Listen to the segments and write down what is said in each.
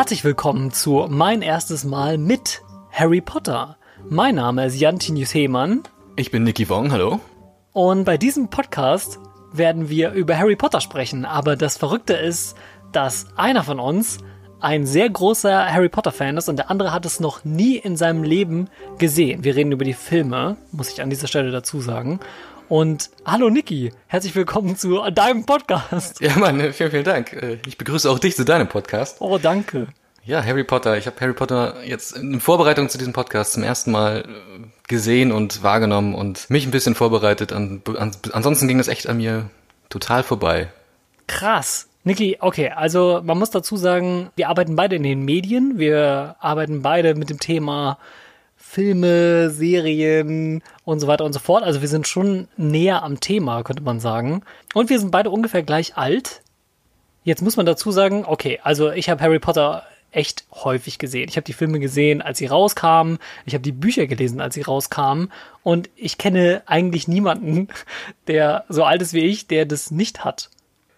Herzlich willkommen zu Mein erstes Mal mit Harry Potter. Mein Name ist Jantinius Hehmann Ich bin Nicky Wong, hallo. und bei diesem Podcast werden wir über Harry Potter sprechen. Aber das Verrückte ist, dass einer von uns ein sehr großer Harry Potter Fan ist und der andere hat es noch nie in seinem Leben gesehen. Wir reden über die Filme, muss ich an dieser Stelle dazu sagen. Und hallo Niki, herzlich willkommen zu deinem Podcast. Ja, Mann, äh, vielen, vielen Dank. Äh, Ich begrüße auch dich zu deinem Podcast. Oh, danke. Ja, Harry Potter. Ich habe Harry Potter jetzt in Vorbereitung zu diesem Podcast zum ersten Mal äh, gesehen und wahrgenommen und mich ein bisschen vorbereitet. An, an, ansonsten ging das echt an mir total vorbei. Krass. Niki, okay, also man muss dazu sagen, wir arbeiten beide in den Medien, wir arbeiten beide mit dem Thema Filme, Serien und so weiter und so fort. Also wir sind schon näher am Thema, könnte man sagen. Und wir sind beide ungefähr gleich alt. Jetzt muss man dazu sagen, okay, also ich habe Harry Potter echt häufig gesehen. Ich habe die Filme gesehen, als sie rauskamen. Ich habe die Bücher gelesen, als sie rauskamen. Und ich kenne eigentlich niemanden, der so alt ist wie ich, der das nicht hat.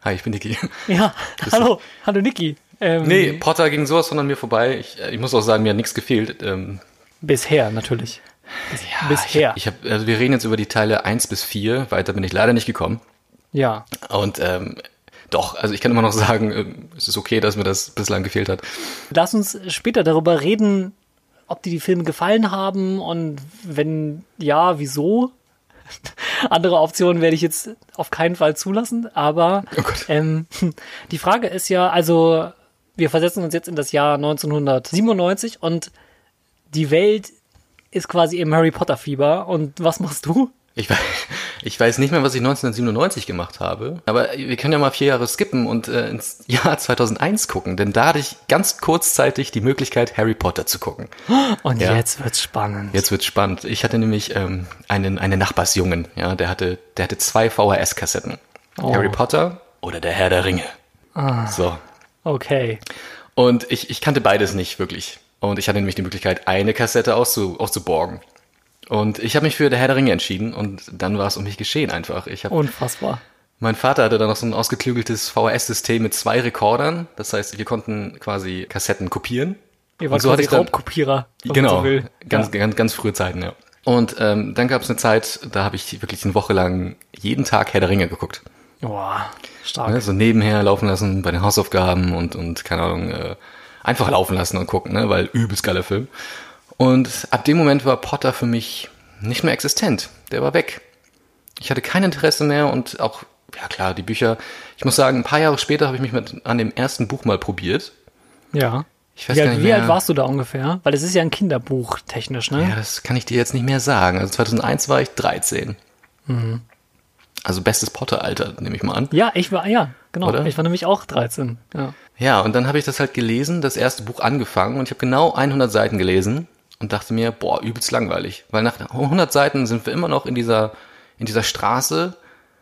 Hi, ich bin Niki. Ja, hallo, hallo Niki. Ähm, Nee, Potter ging sowas von an mir vorbei. Ich, äh, ich muss auch sagen, mir hat nichts gefehlt. Ähm, Bisher natürlich. ja, Bisher. Ich, ich hab, also wir reden jetzt über die Teile 1 bis 4. Weiter bin ich leider nicht gekommen. Ja, Und ähm, doch, also ich kann immer noch sagen, ähm, es ist okay, dass mir das bislang gefehlt hat. lass uns später darüber reden, ob dir die Filme gefallen haben und wenn ja, wieso. Andere Optionen werde ich jetzt auf keinen Fall zulassen, aber Oh ähm, die Frage ist ja, also wir versetzen uns jetzt in das Jahr 1997 und die Welt ist quasi im Harry Potter Fieber und was machst du? Ich weiß, ich weiß nicht mehr, was ich 1997 gemacht habe, aber wir können ja mal vier Jahre skippen und äh, ins Jahr 2001 gucken, denn da hatte ich ganz kurzzeitig die Möglichkeit, Harry Potter zu gucken. Und Ja. jetzt wird's spannend. Jetzt wird's spannend. Ich hatte nämlich ähm, einen, einen Nachbarsjungen, ja, der hatte, der hatte zwei VHS-Kassetten. Oh. Harry Potter oder der Herr der Ringe. So. Okay. Und ich, ich kannte beides nicht wirklich. Und ich hatte nämlich die Möglichkeit, eine Kassette auszu, auszuborgen. Und ich habe mich für der Herr der Ringe entschieden und dann war es um mich geschehen einfach. Ich habe Unfassbar. Mein Vater hatte dann noch so ein ausgeklügeltes VHS-System mit zwei Rekordern. Das heißt, wir konnten quasi Kassetten kopieren. Ihr wart Und so hatte ich dann- Raubkopierer. Genau, So will. ganz, ja. ganz, ganz frühe Zeiten, ja. Und ähm, dann gab es eine Zeit, da habe ich wirklich eine Woche lang jeden Tag Herr der Ringe geguckt. Boah, stark. Ne? So nebenher laufen lassen bei den Hausaufgaben und, und keine Ahnung, äh, einfach laufen lassen und gucken, ne? weil übelst geiler Film. Und ab dem Moment war Potter für mich nicht mehr existent. Der war weg. Ich hatte kein Interesse mehr und auch, ja klar, die Bücher. Ich muss sagen, ein paar Jahre später habe ich mich mit an dem ersten Buch mal probiert. Ja. Ich weiß Wie, gar alt, nicht wie mehr. alt warst du da ungefähr? Weil es ist ja ein Kinderbuch technisch, ne? Ja, das kann ich dir jetzt nicht mehr sagen. Also 2001 war ich 13. Mhm. Also bestes Potter-Alter, nehme ich mal an. Ja, ich war, ja, genau. Oder? Ich war nämlich auch 13. Ja. Ja, und dann habe ich das halt gelesen, das erste Buch angefangen und ich habe genau 100 Seiten gelesen und dachte mir, boah, übelst langweilig. Weil nach 100 Seiten sind wir immer noch in dieser, in dieser Straße,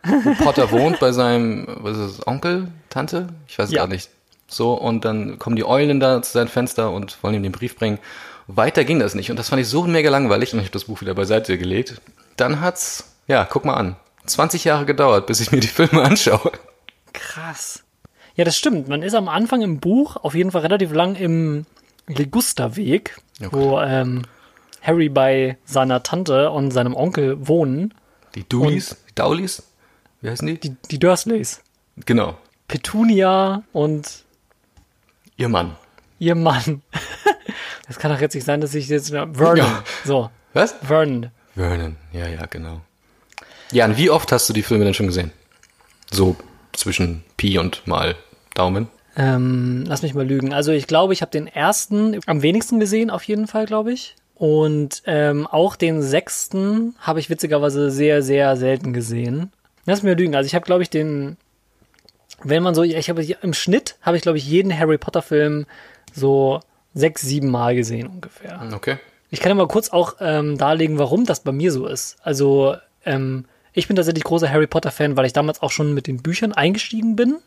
wo Potter wohnt bei seinem, was ist das, Onkel, Tante? Ich weiß es Ja. gar nicht. So, und dann kommen die Eulen da zu seinem Fenster und wollen ihm den Brief bringen. Weiter ging das nicht und das fand ich so mega langweilig und ich habe das Buch wieder beiseite gelegt. Dann hat's, ja, guck mal an, 20 Jahre gedauert, bis ich mir die Filme anschaue. Krass. Ja, das stimmt. Man ist am Anfang im Buch auf jeden Fall relativ lang im Ligusterweg, Ja, wo ähm, Harry bei seiner Tante und seinem Onkel wohnen. Die Doolies, die Dowlies, wie heißen die? Die, die Dursleys. Genau, Petunia und ihr Mann. ihr Mann. Das kann doch jetzt nicht sein, dass ich jetzt... Vernon. Ja. So, Was? Vernon. Vernon, ja, ja, genau. Jan, wie oft hast du die Filme denn schon gesehen? So zwischen Pi und mal Daumen. Ähm, lass mich mal lügen. Also ich glaube, ich habe den ersten am wenigsten gesehen, auf jeden Fall, glaube ich. Und ähm, auch den sechsten habe ich witzigerweise sehr, sehr selten gesehen. Lass mich mal lügen. Also ich habe, glaube ich, den, wenn man so, ich habe im Schnitt habe ich, glaube ich, jeden Harry Potter Film so sechs, sieben Mal gesehen ungefähr. Okay. Ich kann ja mal kurz auch ähm, darlegen, warum das bei mir so ist. Also, ähm, ich bin tatsächlich großer Harry Potter-Fan, weil ich damals auch schon mit den Büchern eingestiegen bin.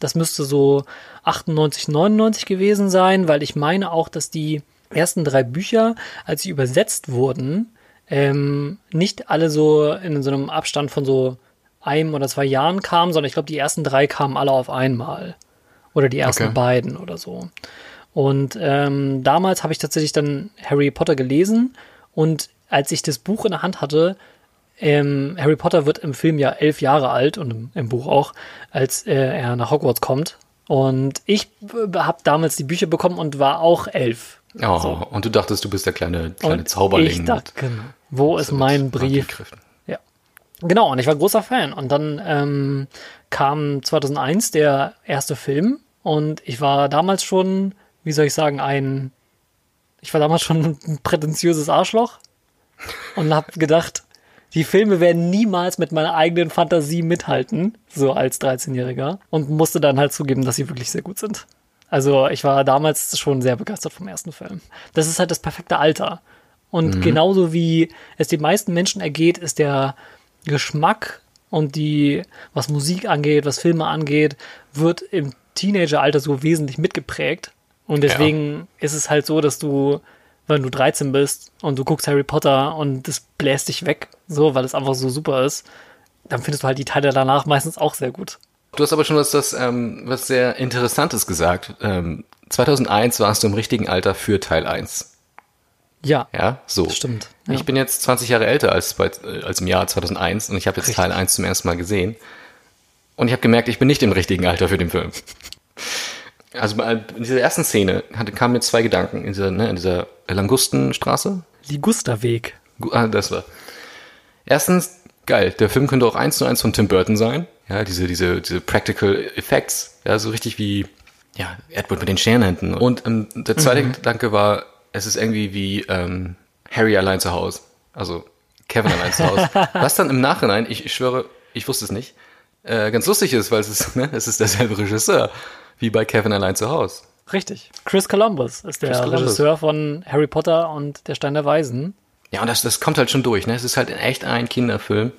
Das müsste so 98, 99 gewesen sein, weil ich meine auch, dass die ersten drei Bücher, als sie übersetzt wurden, ähm, nicht alle so in so einem Abstand von so einem oder zwei Jahren kamen, sondern ich glaube, die ersten drei kamen alle auf einmal. Oder die ersten Okay. beiden oder so. Und ähm, damals habe ich tatsächlich dann Harry Potter gelesen und als ich das Buch in der Hand hatte, ähm, Harry Potter wird im Film ja elf Jahre alt und im, im Buch auch, als äh, er nach Hogwarts kommt. Und ich habe damals die Bücher bekommen und war auch elf. Oh, so. und du dachtest, du bist der kleine, kleine und Zauberling. Ich dachte, genau. Wo ist mein Brief? Ja. Genau, und ich war großer Fan. Und dann ähm, kam 2001 der erste Film und ich war damals schon, wie soll ich sagen, ein, ich war damals schon ein prätentiöses Arschloch und habe gedacht, die Filme werden niemals mit meiner eigenen Fantasie mithalten, so als 13-Jähriger. Und musste dann halt zugeben, dass sie wirklich sehr gut sind. Also ich war damals schon sehr begeistert vom ersten Film. Das ist halt das perfekte Alter. Und mhm. genauso wie es den meisten Menschen ergeht, ist der Geschmack und die, was Musik angeht, was Filme angeht, wird im Teenageralter so wesentlich mitgeprägt. Und deswegen ja. ist es halt so, dass du wenn du 13 bist und du guckst Harry Potter und das bläst dich weg, so, weil es einfach so super ist, dann findest du halt die Teile danach meistens auch sehr gut. Du hast aber schon was, das, ähm, was sehr Interessantes gesagt. Ähm, 2001 warst du im richtigen Alter für Teil 1. Ja. Ja, so. Stimmt. Ja. Ich bin jetzt 20 Jahre älter als, bei, als im Jahr 2001 und ich habe jetzt Richtig. Teil 1 zum ersten Mal gesehen. Und ich habe gemerkt, ich bin nicht im richtigen Alter für den Film. Also in dieser ersten Szene hatte, kamen mir zwei Gedanken in dieser, ne, in dieser Langustenstraße. Ligusterweg. Ah, das war. Erstens, geil, der Film könnte auch eins zu eins von Tim Burton sein. Ja, diese, diese, diese Practical Effects. Ja, so richtig wie, ja, Edward mit den Scherenhänden. Und ähm, der zweite mhm. Gedanke war, es ist irgendwie wie ähm, Harry allein zu Hause. Also Kevin allein zu Hause. Was dann im Nachhinein, ich, ich schwöre, ich wusste es nicht, äh, ganz lustig ist, weil es ist, ne, es ist derselbe Regisseur wie bei Kevin allein zu Hause. Richtig. Chris Columbus ist der Columbus. Regisseur von Harry Potter und der Stein der Weisen. Ja, und das, das kommt halt schon durch. Ne? Es ist halt echt ein Kinderfilm,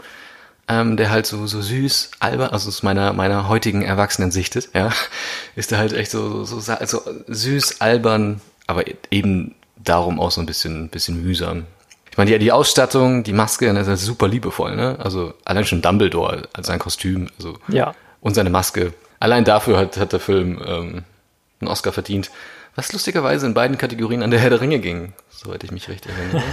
ähm, der halt so, so süß, albern, also aus meiner, meiner heutigen Erwachsenen sichtet, ja, ist der halt echt so, so, so also süß, albern, aber eben darum auch so ein bisschen, bisschen mühsam. Ich meine, die, die Ausstattung, die Maske, das ist super liebevoll, ne? Also allein schon Dumbledore als sein Kostüm, also ja. und seine Maske allein dafür hat, hat der Film ähm, einen Oscar verdient. Was lustigerweise in beiden Kategorien an der Herr der Ringe ging, soweit ich mich recht erinnere.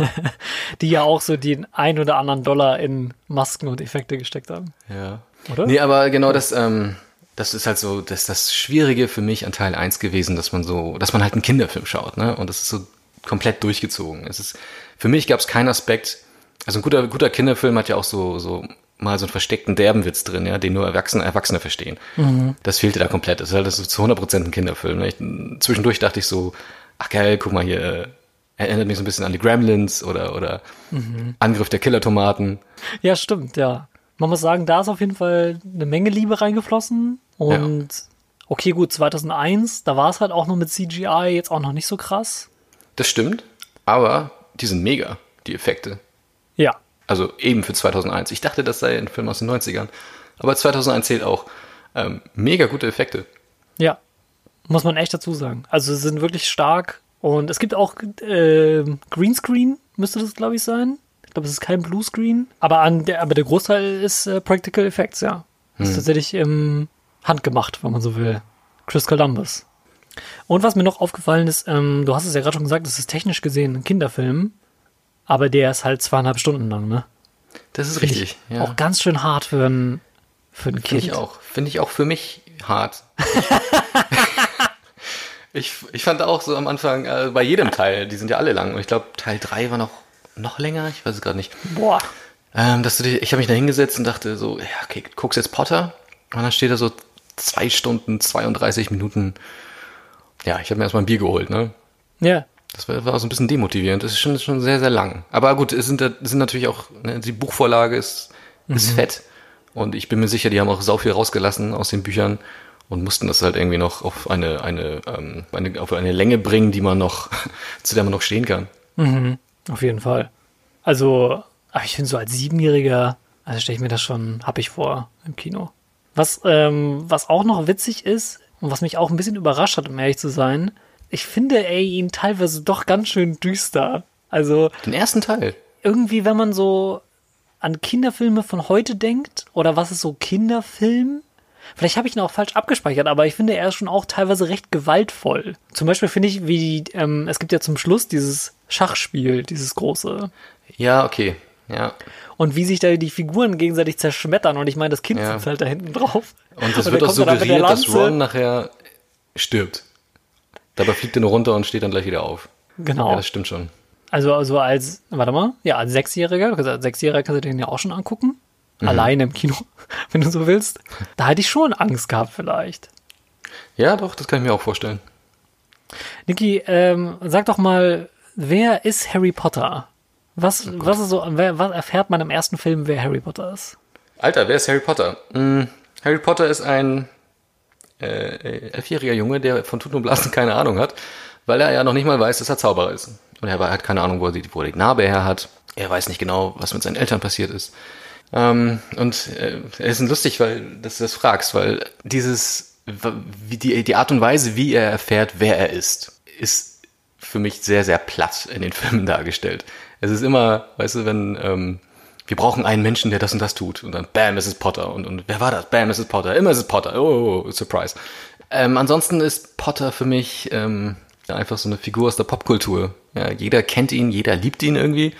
Die ja auch so den ein oder anderen Dollar in Masken und Effekte gesteckt haben. Ja. Oder? Nee, aber genau das, ähm, das ist halt so, das das Schwierige für mich an Teil 1 gewesen, dass man so, dass man halt einen Kinderfilm schaut, ne? Und das ist so komplett durchgezogen. Es ist, für mich gab es keinen Aspekt, also ein guter, guter Kinderfilm hat ja auch so, so mal so einen versteckten Derbenwitz drin, ja, den nur Erwachsene, Erwachsene verstehen. Mhm. Das fehlte da komplett. Das ist halt ist zu 100% ein Kinderfilm. Ne? Ich, zwischendurch dachte ich so, ach geil, guck mal hier, äh, erinnert mich so ein bisschen an die Gremlins oder, oder mhm. Angriff der Killer-Tomaten. Ja, stimmt, ja. Man muss sagen, da ist auf jeden Fall eine Menge Liebe reingeflossen und ja. okay, gut, 2001, da war es halt auch noch mit CGI jetzt auch noch nicht so krass. Das stimmt, aber die sind mega, die Effekte. Ja, also eben für 2001. Ich dachte, das sei ein Film aus den 90ern. Aber 2001 zählt auch. Ähm, mega gute Effekte. Ja, muss man echt dazu sagen. Also sie sind wirklich stark. Und es gibt auch äh, Greenscreen, müsste das, glaube ich, sein. Ich glaube, es ist kein Bluescreen. Aber, an der, aber der Großteil ist äh, Practical Effects, ja. Hm. Ist tatsächlich ähm, handgemacht, wenn man so will. Chris Columbus. Und was mir noch aufgefallen ist, ähm, du hast es ja gerade schon gesagt, das ist technisch gesehen ein Kinderfilm. Aber der ist halt zweieinhalb Stunden lang, ne? Das ist Find richtig. Ja. Auch ganz schön hart für ein, für ein Kind. Finde ich auch. Finde ich auch für mich hart. ich, ich fand auch so am Anfang, äh, bei jedem Teil, die sind ja alle lang. Und ich glaube, Teil 3 war noch, noch länger, ich weiß es gerade nicht. Boah. Ähm, dass du die, ich habe mich da hingesetzt und dachte so, ja, okay, guckst jetzt Potter. Und dann steht da so zwei Stunden, 32 Minuten. Ja, ich habe mir erstmal ein Bier geholt, ne? Ja. Das war, war so ein bisschen demotivierend. Das ist schon, schon sehr, sehr lang. Aber gut, es sind, es sind natürlich auch, ne, die Buchvorlage ist, mhm. ist fett. Und ich bin mir sicher, die haben auch sau viel rausgelassen aus den Büchern und mussten das halt irgendwie noch auf eine, eine, ähm, eine, auf eine Länge bringen, die man noch, zu der man noch stehen kann. Mhm. Auf jeden Fall. Also, aber ich finde so als Siebenjähriger, also stelle ich mir das schon happig vor im Kino. Was, ähm, was auch noch witzig ist und was mich auch ein bisschen überrascht hat, um ehrlich zu sein, ich finde ey ihn teilweise doch ganz schön düster. Also. Den ersten Teil. Irgendwie, wenn man so an Kinderfilme von heute denkt, oder was ist so Kinderfilm, Vielleicht habe ich ihn auch falsch abgespeichert, aber ich finde, er ist schon auch teilweise recht gewaltvoll. Zum Beispiel finde ich, wie ähm, es gibt ja zum Schluss dieses Schachspiel, dieses große. Ja, okay. Ja. Und wie sich da die Figuren gegenseitig zerschmettern. Und ich meine, das Kind Ja. sitzt halt da hinten drauf. Und es wird auch er suggeriert, dass. Ron nachher stirbt. Dabei fliegt er nur runter und steht dann gleich wieder auf. Genau. Ja, das stimmt schon. Also, also als, warte mal, ja, als Sechsjähriger, als Sechsjähriger kannst du den ja auch schon angucken. Mhm. Alleine im Kino, wenn du so willst. Da hätte ich schon Angst gehabt, vielleicht. Ja, doch, das kann ich mir auch vorstellen. Niki, ähm, sag doch mal, wer ist Harry Potter? Was, was ist so, wer, was erfährt man im ersten Film, wer Harry Potter ist? Alter, wer ist Harry Potter? Hm, Harry Potter ist ein äh, elfjähriger Junge, der von Tuten und Blasen keine Ahnung hat, weil er ja noch nicht mal weiß, dass er Zauberer ist. Und er hat keine Ahnung, wo er die, wo er die Narbe her hat. Er weiß nicht genau, was mit seinen Eltern passiert ist. Ähm, und äh, es ist lustig, weil dass du das fragst, weil dieses, wie die, die Art und Weise, wie er erfährt, wer er ist, ist für mich sehr, sehr platt in den Filmen dargestellt. Es ist immer, weißt du, wenn ähm, wir brauchen einen Menschen, der das und das tut. Und dann, bam, es ist Potter. Und, und wer war das? Bam, es ist Potter. Immer ist es Potter. Oh, oh, oh surprise. Ähm, ansonsten ist Potter für mich ähm, einfach so eine Figur aus der Popkultur. Ja, jeder kennt ihn, jeder liebt ihn irgendwie.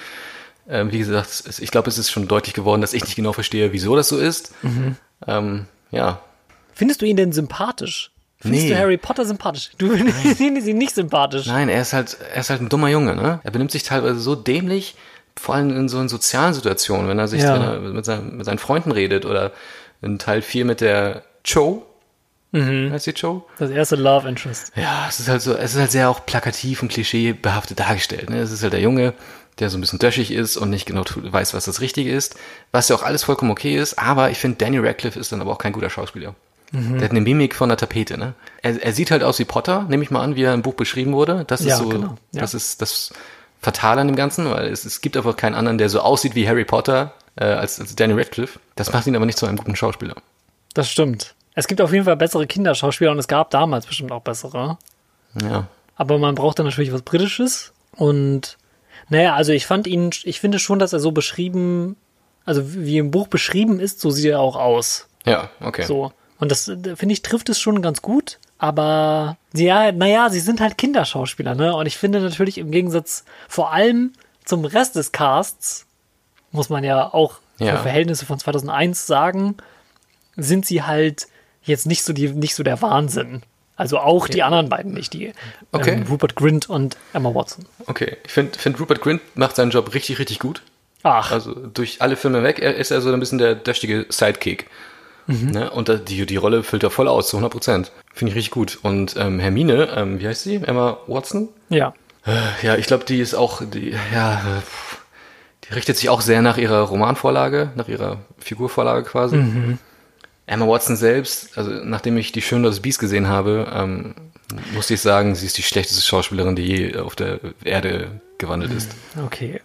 Ähm, wie gesagt, es- ich glaube, es ist schon deutlich geworden, dass ich nicht genau verstehe, wieso das so ist. Ähm, ja, Findest du ihn denn sympathisch? Findest Nee. du Harry Potter sympathisch? Du findest ihn nicht sympathisch. Nein, er ist halt, er ist halt ein dummer Junge, ne? Er benimmt sich teilweise so dämlich, vor allem in so in sozialen Situationen, wenn er sich Ja. er mit, seinen, mit seinen Freunden redet oder in Teil 4 mit der Cho. Mhm. Heißt die Cho? Das erste Love Interest. Ja, es ist halt so, es ist halt sehr auch plakativ und klischeebehaftet dargestellt. Ne? Es ist halt der Junge, der so ein bisschen döschig ist und nicht genau weiß, was das Richtige ist, was ja auch alles vollkommen okay ist, aber ich finde, Danny Radcliffe ist dann aber auch kein guter Schauspieler. Der hat eine Mimik von der Tapete, ne? Er, er sieht halt aus wie Potter, nehme ich mal an, wie er im Buch beschrieben wurde. Das ist Ja, so, genau, ja. das ist das Fatale an dem Ganzen, weil es, es gibt einfach keinen anderen, der so aussieht wie Harry Potter äh, als, als Danny Radcliffe. Das macht ihn aber nicht zu einem guten Schauspieler. Das stimmt. Es gibt auf jeden Fall bessere Kinderschauspieler und es gab damals bestimmt auch bessere. Ja. Aber man braucht dann natürlich was Britisches. Und naja, also ich fand ihn, ich finde schon, dass er so beschrieben, also wie im Buch beschrieben ist, so sieht er auch aus. Ja, okay. So. Und das, finde ich, trifft es schon ganz gut. Aber ja, naja, sie sind halt Kinderschauspieler, ne? Und ich finde natürlich im Gegensatz vor allem zum Rest des Casts, muss man ja auch Ja. für Verhältnisse von 2001 sagen, sind sie halt jetzt nicht so die, nicht so der Wahnsinn. Also auch die anderen beiden nicht, die Okay. ähm, Rupert Grint und Emma Watson. Okay, ich finde, find Rupert Grint macht seinen Job richtig, richtig gut. Ach, Also durch alle Filme weg er ist er so ein bisschen der döchtige Sidekick. Ne? Und die, die Rolle füllt er voll aus, zu 100 Prozent. Finde ich richtig gut. Und ähm, Hermine, ähm, wie heißt sie? Emma Watson? ja. Äh, Ja, ich glaube, die ist auch, die, ja, die richtet sich auch sehr nach ihrer Romanvorlage, nach ihrer Figurvorlage quasi. Emma Watson selbst, also nachdem ich die Schön das Biest gesehen habe, ähm, musste ich sagen, sie ist die schlechteste Schauspielerin, die je auf der Erde gewandelt ist. Okay.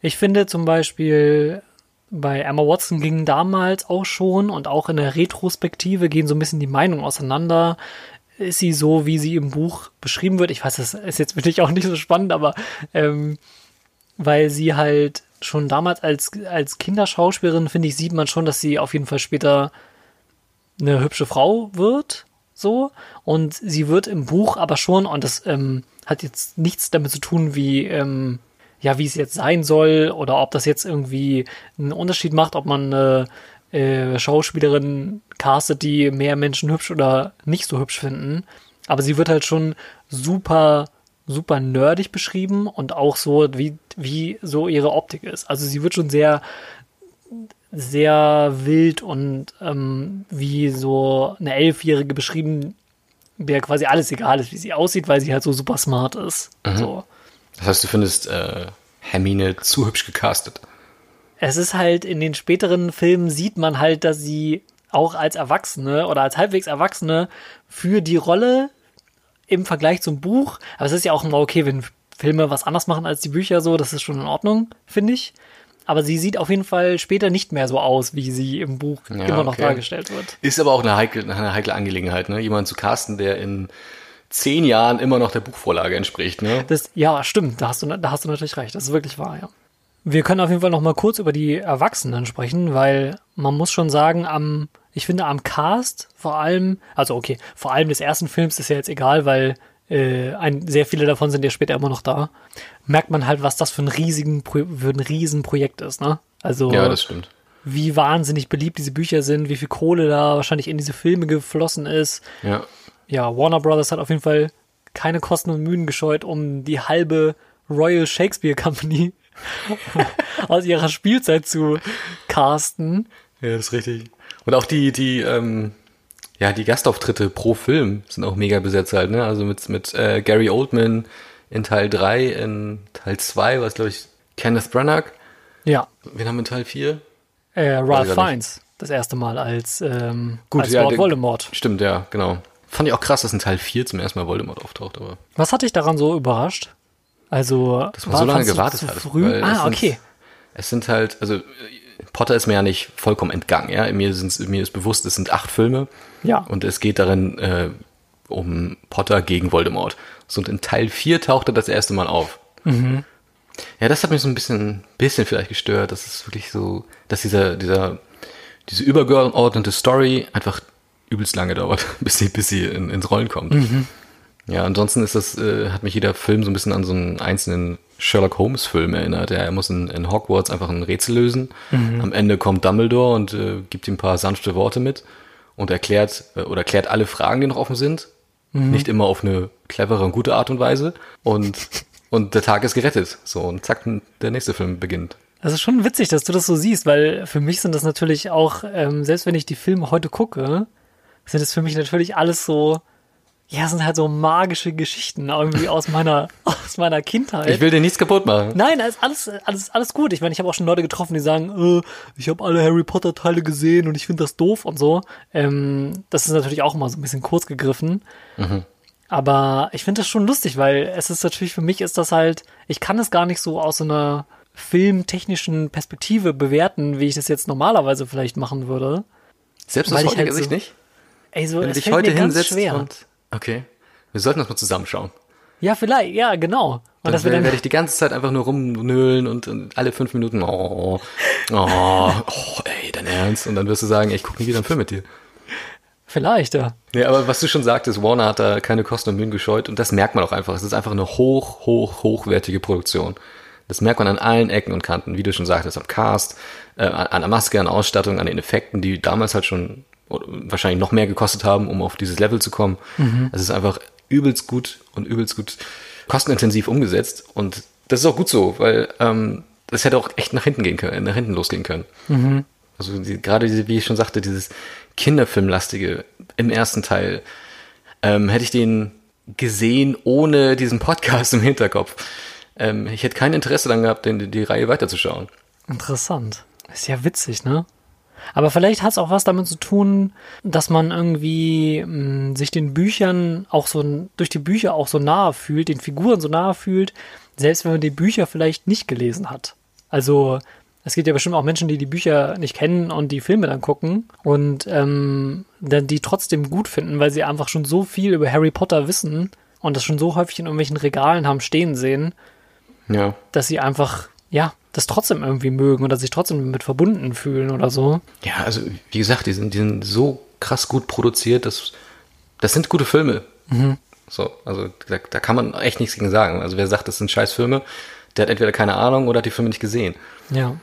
Ich finde zum Beispiel bei Emma Watson ging damals auch schon und auch in der Retrospektive gehen so ein bisschen die Meinungen auseinander. Ist sie so, wie sie im Buch beschrieben wird? Ich weiß, das ist jetzt wirklich auch nicht so spannend, aber ähm, weil sie halt schon damals als, als Kinderschauspielerin, finde ich, sieht man schon, dass sie auf jeden Fall später eine hübsche Frau wird, so. Und sie wird im Buch aber schon, und das ähm, hat jetzt nichts damit zu tun, wie, ähm, ja, wie es jetzt sein soll, oder ob das jetzt irgendwie einen Unterschied macht, ob man eine äh, Schauspielerin castet, die mehr Menschen hübsch oder nicht so hübsch finden. Aber sie wird halt schon super, super nerdig beschrieben und auch so, wie, wie so ihre Optik ist. Also sie wird schon sehr sehr wild und ähm, wie so eine Elfjährige beschrieben, der quasi alles egal ist, wie sie aussieht, weil sie halt so super smart ist. So. Das heißt, du findest äh, Hermine zu hübsch gecastet. Es ist halt in den späteren Filmen sieht man halt, dass sie auch als Erwachsene oder als halbwegs Erwachsene für die Rolle im Vergleich zum Buch, aber es ist ja auch immer okay, wenn Filme was anders machen als die Bücher so, das ist schon in Ordnung, finde ich. Aber sie sieht auf jeden Fall später nicht mehr so aus, wie sie im Buch Ja, immer noch okay. dargestellt wird. Ist aber auch eine heikle, eine heikle Angelegenheit, ne? Jemanden zu casten, der in zehn Jahren immer noch der Buchvorlage entspricht, ne? Das, ja, stimmt, da hast, du, da hast du natürlich recht, das ist wirklich wahr, ja. Wir können auf jeden Fall noch mal kurz über die Erwachsenen sprechen, weil man muss schon sagen, am, Ich finde am Cast vor allem, also okay, vor allem des ersten Films ist ja jetzt egal, weil äh, ein, sehr viele davon sind ja später immer noch da. Merkt man halt, was das für ein riesigen, für ein Riesenprojekt ist, ne? Also Ja, das stimmt. wie wahnsinnig beliebt diese Bücher sind, wie viel Kohle da wahrscheinlich in diese Filme geflossen ist. Ja. Ja, Warner Brothers hat auf jeden Fall keine Kosten und Mühen gescheut, um die halbe Royal Shakespeare Company aus ihrer Spielzeit zu casten. Ja, das ist richtig. Und auch die, die, ähm, ja, die Gastauftritte pro Film sind auch mega besetzt halt, ne? Also mit, mit äh, Gary Oldman in Teil 3, in Teil 2 war es, glaube ich, Kenneth Branagh. Ja, Wen haben wir in Teil 4? äh, Ralph. Fiennes, das erste Mal als, ähm, Gut, als ja, Lord Voldemort. Stimmt, ja, genau. Fand ich auch krass, dass in Teil 4 zum ersten Mal Voldemort auftaucht, aber Was hat dich daran so überrascht? Also, dass man so lange gewartet hat. Früh? Ah, sind- okay. Es sind halt, also Potter ist mir ja nicht vollkommen entgangen, ja. Mir, mir ist bewusst, es sind acht Filme. Ja. Und es geht darin äh, um Potter gegen Voldemort. So, und in Teil 4 taucht er das erste Mal auf. Mhm. Ja, das hat mich so ein bisschen, bisschen vielleicht gestört, dass es wirklich so, dass dieser, dieser, diese übergeordnete Story einfach übelst lange dauert, bis sie, bis sie in, ins Rollen kommt. Mhm. Ja, ansonsten ist das, äh, hat mich jeder Film so ein bisschen an so einen einzelnen Sherlock Holmes Film erinnert. Ja, er muss in, in Hogwarts einfach ein Rätsel lösen. Mhm. Am Ende kommt Dumbledore und äh, gibt ihm ein paar sanfte Worte mit und erklärt äh, oder klärt alle Fragen, die noch offen sind. Mhm. Nicht immer auf eine clevere und gute Art und Weise. Und, und der Tag ist gerettet. So, und zack, der nächste Film beginnt. Das ist schon witzig, dass du das so siehst, weil für mich sind das natürlich auch, ähm, selbst wenn ich die Filme heute gucke, sind es für mich natürlich alles so, ja, sind halt so magische Geschichten irgendwie aus meiner, aus meiner Kindheit. Ich will dir nichts kaputt machen. Nein, alles, alles, alles, alles gut. Ich meine, ich habe auch schon Leute getroffen, die sagen, äh, ich habe alle Harry Potter Teile gesehen und ich finde das doof und so. Ähm, das ist natürlich auch immer so ein bisschen kurz gegriffen. Aber ich finde das schon lustig, weil es ist natürlich für mich ist das halt, ich kann es gar nicht so aus so einer filmtechnischen Perspektive bewerten, wie ich das jetzt normalerweise vielleicht machen würde. Selbst aus heutiger halt Sicht so- nicht? Ey, so, Wenn du dich heute hinsetzt schwer. und. Okay. Wir sollten das mal zusammenschauen. ja, vielleicht, ja, genau. Und Dann werde dann, werd ich die ganze Zeit einfach nur rumnölen und, und alle fünf Minuten, oh, oh, oh, ey, dein Ernst? Und dann wirst du sagen, ey, ich gucke nie wieder einen Film mit dir. vielleicht, ja. Nee, aber was du schon sagtest, Warner hat da keine Kosten und Mühen gescheut und das merkt man auch einfach. Es ist einfach eine hoch, hoch, hochwertige Produktion. Das merkt man an allen Ecken und Kanten, wie du schon sagtest, am Cast, äh, an, der Maske, an der Ausstattung, an den Effekten, die damals halt schon wahrscheinlich noch mehr gekostet haben, um auf dieses Level zu kommen. Es ist einfach übelst gut und übelst gut kostenintensiv umgesetzt und das ist auch gut so, weil ähm, das hätte auch echt nach hinten gehen können, nach hinten losgehen können. Also die, gerade diese, wie ich schon sagte, dieses Kinderfilmlastige im ersten Teil, ähm, hätte ich den gesehen ohne diesen Podcast im Hinterkopf. Ähm, ich hätte kein Interesse daran gehabt, den, die Reihe weiterzuschauen. Interessant. Ist ja witzig, ne? Aber vielleicht hat es auch was damit zu tun, dass man irgendwie mh, sich den Büchern auch so durch die Bücher auch so nahe fühlt, den Figuren so nahe fühlt, selbst wenn man die Bücher vielleicht nicht gelesen hat. Also es gibt ja bestimmt auch Menschen, die die Bücher nicht kennen und die Filme dann gucken und ähm, dann die trotzdem gut finden, weil sie einfach schon so viel über Harry Potter wissen und das schon so häufig in irgendwelchen Regalen haben stehen sehen, Ja. dass sie einfach, ja, das trotzdem irgendwie mögen oder sich trotzdem damit verbunden fühlen oder so. Ja, also wie gesagt, die sind, die sind so krass gut produziert, dass das sind gute Filme. So, also da, da kann man echt nichts gegen sagen. Also wer sagt, das sind scheiß Filme, der hat entweder keine Ahnung oder hat die Filme nicht gesehen. Ja.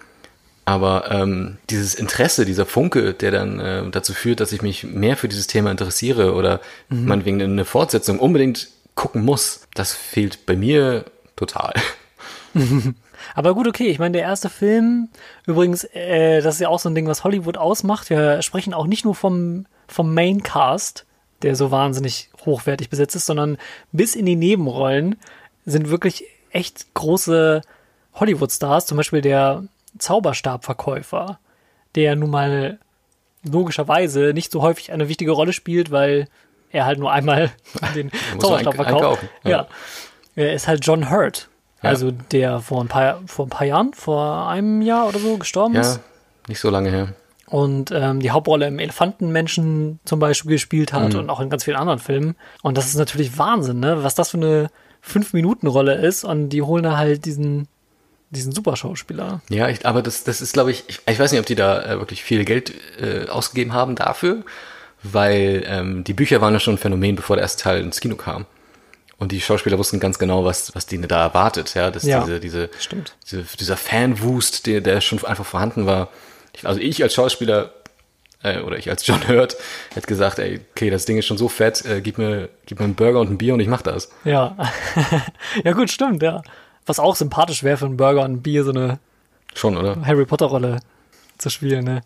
Aber ähm, dieses Interesse, dieser Funke, der dann äh, dazu führt, dass ich mich mehr für dieses Thema interessiere oder meinetwegen eine Fortsetzung unbedingt gucken muss, das fehlt bei mir total. Aber gut, okay, ich meine, der erste Film, übrigens, äh, das ist ja auch so ein Ding, was Hollywood ausmacht. Wir sprechen auch nicht nur vom, vom Maincast, der so wahnsinnig hochwertig besetzt ist, sondern bis in die Nebenrollen sind wirklich echt große Hollywood-Stars, zum Beispiel der Zauberstabverkäufer, der nun mal logischerweise nicht so häufig eine wichtige Rolle spielt, weil er halt nur einmal den Zauberstab verkauft. Ja. ja. Er ist halt John Hurt. Also der vor ein paar vor ein paar Jahren, vor einem Jahr oder so gestorben Ja, ist nicht so lange her. und ähm, die Hauptrolle im Elefantenmenschen zum Beispiel gespielt hat und auch in ganz vielen anderen Filmen. Und das ist natürlich Wahnsinn, ne? Was das für eine fünf Minuten Rolle ist und die holen da halt diesen diesen Superschauspieler. Ja, ich, aber das, das ist, glaube ich, ich, ich weiß nicht, ob die da äh, wirklich viel Geld äh, ausgegeben haben dafür, weil ähm, die Bücher waren ja schon ein Phänomen, bevor der erste Teil ins Kino kam. Und die Schauspieler wussten ganz genau, was, was die da erwartet, ja, dass Ja, diese, diese, stimmt. diese, dieser Fanwust, der, der schon einfach vorhanden war. Also ich als Schauspieler äh, oder ich als John Hurt hätte gesagt, ey, okay, das Ding ist schon so fett, äh, gib mir, gib mir einen Burger und ein Bier und ich mach das. Ja. ja, gut, stimmt, ja. Was auch sympathisch wäre für einen Burger und ein Bier, so eine Schon, oder? Harry Potter-Rolle zu spielen, ne?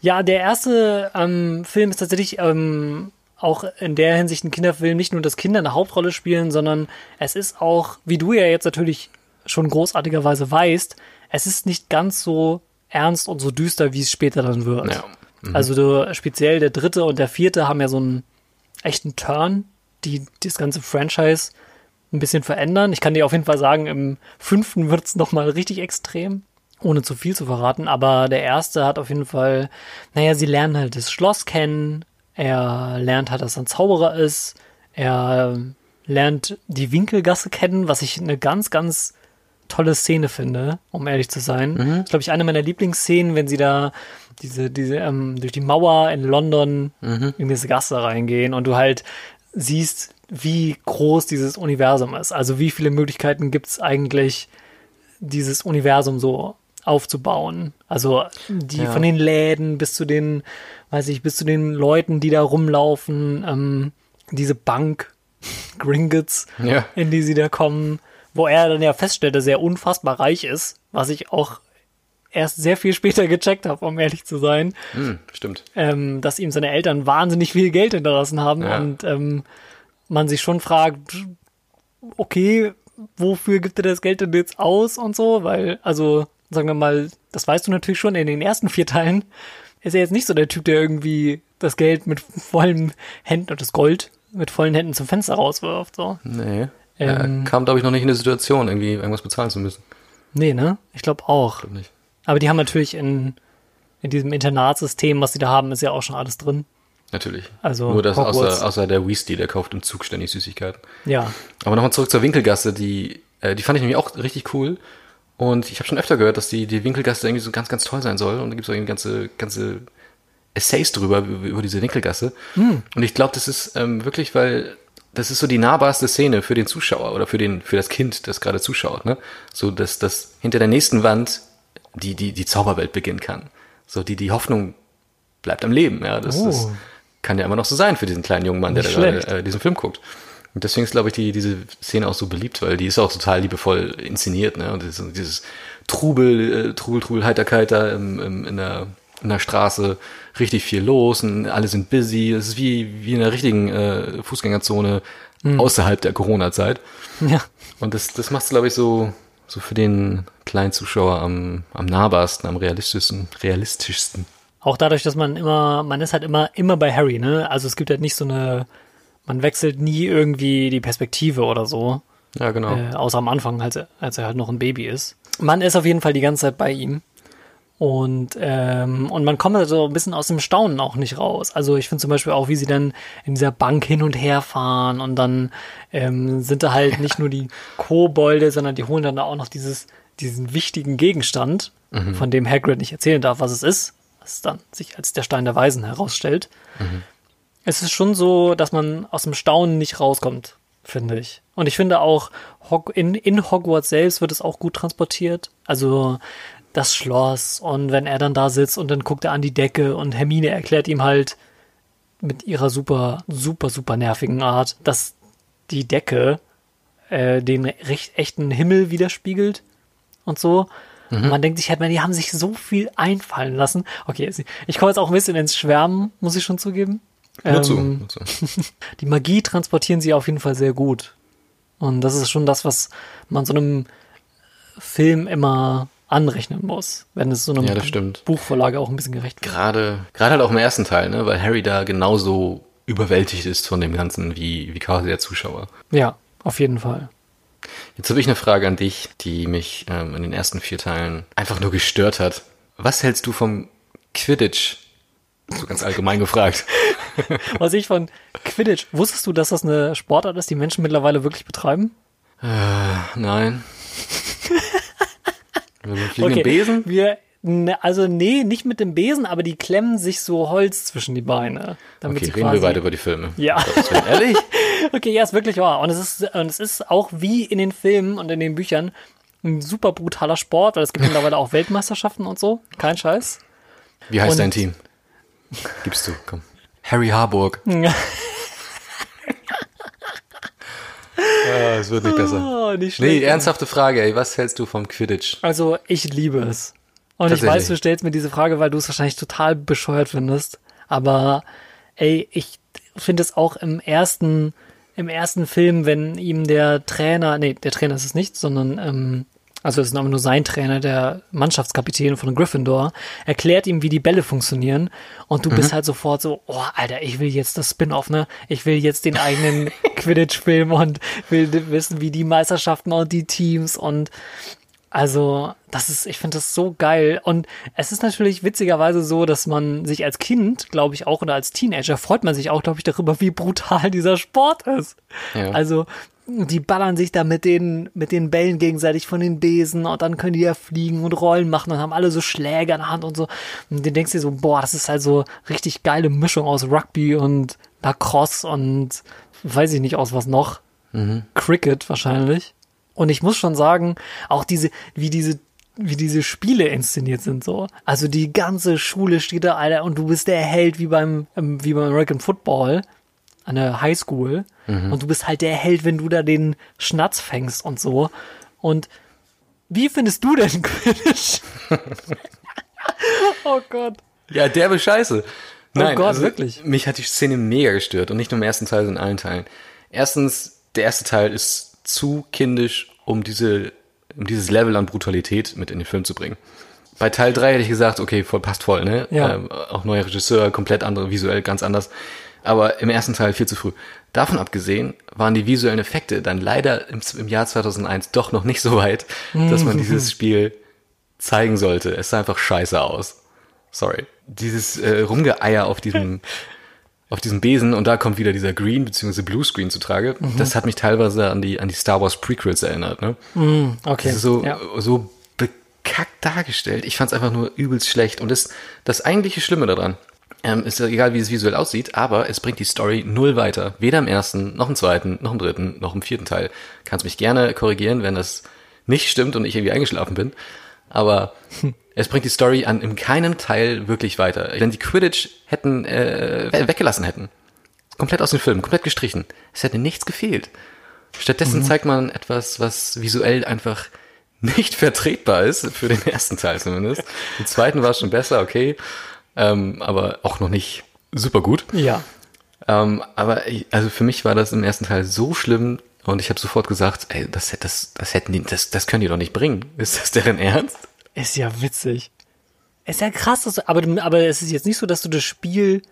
Ja, der erste ähm, Film ist tatsächlich ähm, auch in der Hinsicht ein Kinderfilm, nicht nur, dass Kinder eine Hauptrolle spielen, sondern es ist auch, wie du ja jetzt natürlich schon großartigerweise weißt, es ist nicht ganz so ernst und so düster, wie es später dann wird. Ja. Also du, speziell der dritte und der vierte haben ja so einen echten Turn, die das ganze Franchise ein bisschen verändern. Ich kann dir auf jeden Fall sagen, im fünften wird's noch mal richtig extrem, ohne zu viel zu verraten. Aber der erste hat auf jeden Fall, naja, sie lernen halt das Schloss kennen. Er lernt halt, dass er ein Zauberer ist. Er lernt die Winkelgasse kennen, was ich eine ganz, ganz tolle Szene finde, um ehrlich zu sein. Das ist, glaube ich, eine meiner Lieblingsszenen, wenn sie da diese, diese, ähm, durch die Mauer in London in diese Gasse reingehen und du halt siehst, wie groß dieses Universum ist. Also wie viele Möglichkeiten gibt's eigentlich, dieses Universum so aufzubauen. Also die Ja. von den Läden bis zu den, weiß ich, bis zu den Leuten, die da rumlaufen, ähm, diese Bank, Gringotts, Ja. in die sie da kommen, wo er dann ja feststellt, dass er unfassbar reich ist, was ich auch erst sehr viel später gecheckt habe, um ehrlich zu sein, Hm, stimmt. ähm, dass ihm seine Eltern wahnsinnig viel Geld hinterlassen haben Ja. und ähm, man sich schon fragt, okay, wofür gibt er das Geld denn jetzt aus und so, weil, also, sagen wir mal, das weißt du natürlich schon, in den ersten vier Teilen ist er jetzt nicht so der Typ, der irgendwie das Geld mit vollen Händen und das Gold mit vollen Händen zum Fenster rauswirft, so. Nee. Ähm. er kam, glaube ich, noch nicht in die Situation, irgendwie irgendwas bezahlen zu müssen. Nee, ne? Ich glaube auch. Glaub nicht. Aber die haben natürlich in, in diesem Internatssystem, was sie da haben, ist ja auch schon alles drin. Natürlich. Also Nur das außer, außer der Weasley, der kauft im Zug ständig Süßigkeiten. Ja. Aber nochmal zurück zur Winkelgasse, die, äh, die fand ich nämlich auch richtig cool. Und ich habe schon öfter gehört, dass die, die Winkelgasse irgendwie so ganz, ganz toll sein soll. Und da gibt es auch irgendwie ganze, ganze Essays drüber, über, diese Winkelgasse. Und ich glaube, das ist ähm, wirklich, weil das ist so die nahbarste Szene für den Zuschauer oder für den, für das Kind, das gerade zuschaut, ne? So, dass, dass hinter der nächsten Wand die, die, die Zauberwelt beginnen kann. So, die, die Hoffnung bleibt am Leben, ja. Das, Oh. das kann ja immer noch so sein für diesen kleinen jungen Mann, der da gerade äh, diesen Film guckt. Und deswegen ist, glaube ich, die, diese Szene auch so beliebt, weil die ist auch total liebevoll inszeniert, ne? Und dieses, dieses Trubel, äh, Trubel, Trubel, Heiterkeit da im, im, in, der, in der Straße, richtig viel los und alle sind busy. Es ist wie, wie in einer richtigen äh, Fußgängerzone außerhalb der Corona-Zeit. Ja. Und das, das macht es, glaube ich, so, so für den kleinen Zuschauer am, am nahbarsten, am realistischsten, realistischsten. Auch dadurch, dass man immer, man ist halt immer, immer bei Harry, ne? Also es gibt halt nicht so eine, man wechselt nie irgendwie die Perspektive oder so. Ja, genau. Äh, außer am Anfang, als er, als er halt noch ein Baby ist. Man ist auf jeden Fall die ganze Zeit bei ihm. Und, ähm, und man kommt halt so ein bisschen aus dem Staunen auch nicht raus. Also ich finde zum Beispiel auch, wie sie dann in dieser Bank hin und her fahren und dann ähm, sind da halt nicht nur die Kobolde, sondern die holen dann auch noch dieses, diesen wichtigen Gegenstand, von dem Hagrid nicht erzählen darf, was es ist, was dann sich als der Stein der Weisen herausstellt. Es ist schon so, dass man aus dem Staunen nicht rauskommt, finde ich. Und ich finde auch, in, in Hogwarts selbst wird es auch gut transportiert. Also das Schloss und wenn er dann da sitzt und dann guckt er an die Decke und Hermine erklärt ihm halt mit ihrer super, super, super nervigen Art, dass die Decke äh, den recht, echten Himmel widerspiegelt und so. Und man denkt sich halt, man, die haben sich so viel einfallen lassen. Okay, ich komme jetzt auch ein bisschen ins Schwärmen, muss ich schon zugeben. Nur zu. Ähm, Nur zu. die Magie transportieren sie auf jeden Fall sehr gut. Und das ist schon das, was man so einem Film immer anrechnen muss, wenn es so einem Ja. Buchvorlage auch ein bisschen gerecht wird. Gerade, gerade halt auch im ersten Teil, ne? weil Harry da genauso überwältigt ist von dem Ganzen wie, wie quasi der Zuschauer. Ja, auf jeden Fall. Jetzt habe ich eine Frage an dich, die mich ähm, in den ersten vier Teilen einfach nur gestört hat. Was hältst du vom Quidditch? So ganz allgemein gefragt. Was ich von Quidditch, wusstest du, dass das eine Sportart ist, die Menschen mittlerweile wirklich betreiben? Nein. Mit einem fliegenden Besen? Wir, ne, also nee, nicht mit dem Besen, aber die klemmen sich so Holz zwischen die Beine. Damit Okay, sie reden wir weiter über die Filme. Ja. Willen. Ehrlich? Okay, ja, ist wirklich wahr. Und es ist, und es ist auch wie in den Filmen und in den Büchern ein super brutaler Sport, weil es gibt mittlerweile auch Weltmeisterschaften und so. Kein Scheiß. Wie heißt Und- dein Team? Gibst du, komm. Harry Harburg. Ah, es wird nicht besser. Oh, nicht Nee, ernsthafte Frage, ey. Was hältst du vom Quidditch? Also, ich liebe es. Und ich weiß, du stellst mir diese Frage, weil du es wahrscheinlich total bescheuert findest. Aber, ey, ich finde es auch im ersten, im ersten Film, wenn ihm der Trainer, nee, der Trainer ist es nicht, sondern, ähm, also es ist aber nur sein Trainer, der Mannschaftskapitän von Gryffindor, erklärt ihm, wie die Bälle funktionieren. Und du bist halt sofort so, oh, Alter, ich will jetzt das Spin-off, ne? Ich will jetzt den eigenen Quidditch-Film und will wissen, wie die Meisterschaften und die Teams und also, das ist, ich finde das so geil. Und es ist natürlich witzigerweise so, dass man sich als Kind, glaube ich auch, oder als Teenager freut man sich auch, glaube ich, darüber, wie brutal dieser Sport ist. Ja. Also, die ballern sich da mit den, mit den Bällen gegenseitig von den Besen und dann können die ja fliegen und Rollen machen und haben alle so Schläge in der Hand und so. Und du denkst dir so, boah, das ist halt so richtig geile Mischung aus Rugby und Lacrosse und weiß ich nicht aus was noch. Cricket wahrscheinlich. Und ich muss schon sagen, auch diese, wie diese, wie diese Spiele inszeniert sind so. Also die ganze Schule steht da, Alter, und du bist der Held wie beim, ähm, wie beim American Football an der Highschool. Und du bist halt der Held, wenn du da den Schnatz fängst und so. Und wie findest du denn Quidditch? oh Gott. Ja, derbe Scheiße. Nein, Oh Gott, also, wirklich? Mich hat die Szene mega gestört und nicht nur im ersten Teil, sondern in allen Teilen. Erstens, der erste Teil ist zu kindisch, um diese, um dieses Level an Brutalität mit in den Film zu bringen. Bei Teil 3 hätte ich gesagt, okay, voll, passt voll, ne? Ja. Ähm, auch neuer Regisseur, komplett andere, visuell ganz anders. Aber im ersten Teil viel zu früh. Davon abgesehen waren die visuellen Effekte dann leider im, im Jahr 2001 doch noch nicht so weit, dass man dieses Spiel zeigen sollte. Es sah einfach scheiße aus. Sorry. Dieses äh, Rumgeeier auf diesem, auf diesem Besen und da kommt wieder dieser Green bzw. Blue Screen zu Trage. Das hat mich teilweise an die, an die Star Wars Prequels erinnert. Ne? Okay. Das ist so, ja. so bekackt dargestellt. Ich fand es einfach nur übelst schlecht. Und das, das eigentliche Schlimme daran, ähm, ist ja egal, wie es visuell aussieht, aber es bringt die Story null weiter. Weder im ersten, noch im zweiten, noch im dritten, noch im vierten Teil. Kannst mich gerne korrigieren, wenn das nicht stimmt und ich irgendwie eingeschlafen bin. Aber es bringt die Story an in keinem Teil wirklich weiter. Wenn die Quidditch hätten äh, we- weggelassen hätten, komplett aus dem Film, komplett gestrichen, es hätte nichts gefehlt. Stattdessen zeigt man etwas, was visuell einfach nicht vertretbar ist, für den ersten Teil zumindest. Im zweiten war es schon besser, okay, ähm, aber auch noch nicht super gut. ja. Ähm, aber ich- also für mich war das im ersten Teil so schlimm und ich habe sofort gesagt, ey, das, das, das hätten die, das, das können die doch nicht bringen. Ist das deren Ernst? Ist ja witzig. Ist ja krass, dass du, aber, aber es ist jetzt nicht so, dass du das Spiel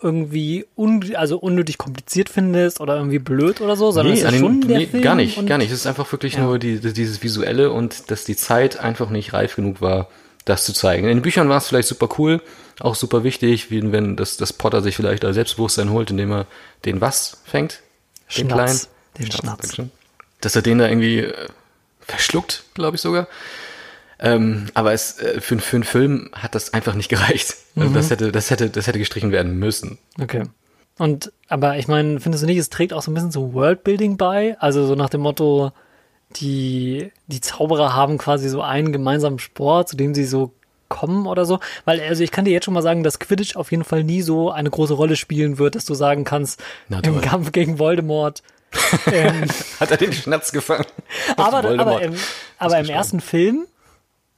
irgendwie un, also unnötig kompliziert findest oder irgendwie blöd oder so, sondern es an ist den- schon der nee, Film. gar nicht, gar nicht. Es ist einfach wirklich Ja. nur die, die, dieses Visuelle und dass die Zeit einfach nicht reif genug war, das zu zeigen. In den Büchern war es vielleicht super cool, auch super wichtig, wie wenn das, das Potter sich vielleicht da Selbstbewusstsein holt, indem er den was fängt? Den Schnatz. kleinen? Den Schnatz. Dankeschön. Dass er den da irgendwie äh, verschluckt, glaube ich sogar. Ähm, aber es, äh, für, für einen Film hat das einfach nicht gereicht. Also Mhm. das hätte, das hätte, das hätte gestrichen werden müssen. Okay. Und, aber ich meine, findest du nicht, es trägt auch so ein bisschen so Worldbuilding bei? Also so nach dem Motto, die, die Zauberer haben quasi so einen gemeinsamen Sport, zu dem sie so kommen oder so. Weil, also ich kann dir jetzt schon mal sagen, dass Quidditch auf jeden Fall nie so eine große Rolle spielen wird, dass du sagen kannst, im. Kampf gegen Voldemort. ähm, Hat er den Schnatz gefangen? aber, aber, im, aber im ersten Film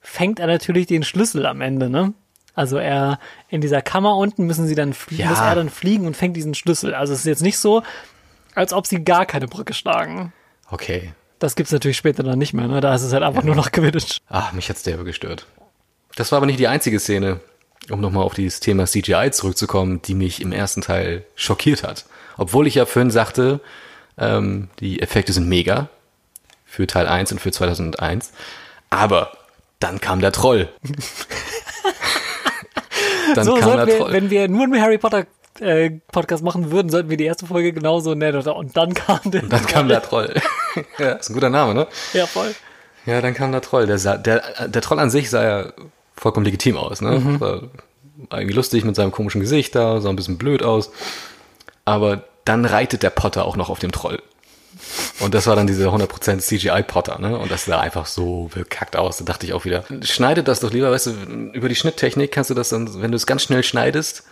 fängt er natürlich den Schlüssel am Ende, ne? Also er in dieser Kammer unten müssen sie dann fliegen, Ja. muss er dann fliegen und fängt diesen Schlüssel. Also es ist jetzt nicht so, als ob sie gar keine Brücke schlagen. Okay. Das gibt's natürlich später dann nicht mehr, ne? Da ist es halt einfach nur noch Quidditch. Ah, mich hat's derbe gestört. Das war aber nicht die einzige Szene, um nochmal auf dieses Thema CGI zurückzukommen, die mich im ersten Teil schockiert hat. Obwohl ich ja vorhin sagte, ähm, die Effekte sind mega für Teil 1 und für 2001. Aber dann kam der Troll. dann So, kam der wir, Troll. wenn wir nur einen Harry Potter äh, Podcast machen würden, sollten wir die erste Folge genauso nennen. Und dann kam der. dann kam der Troll. ja, ist ein guter Name, ne? Ja, voll. Ja, dann kam der Troll. Der, sah, der, der Troll an sich sah ja vollkommen legitim aus. Ne? Mhm. War irgendwie lustig mit seinem komischen Gesicht da, sah ein bisschen blöd aus. Aber dann reitet der Potter auch noch auf dem Troll. Und das war dann diese 100% CGI-Potter, ne? Und das sah einfach so bekackt aus. Da dachte ich auch wieder, schneide das doch lieber, weißt du, über die Schnitttechnik kannst du das dann, wenn du es ganz schnell schneidest,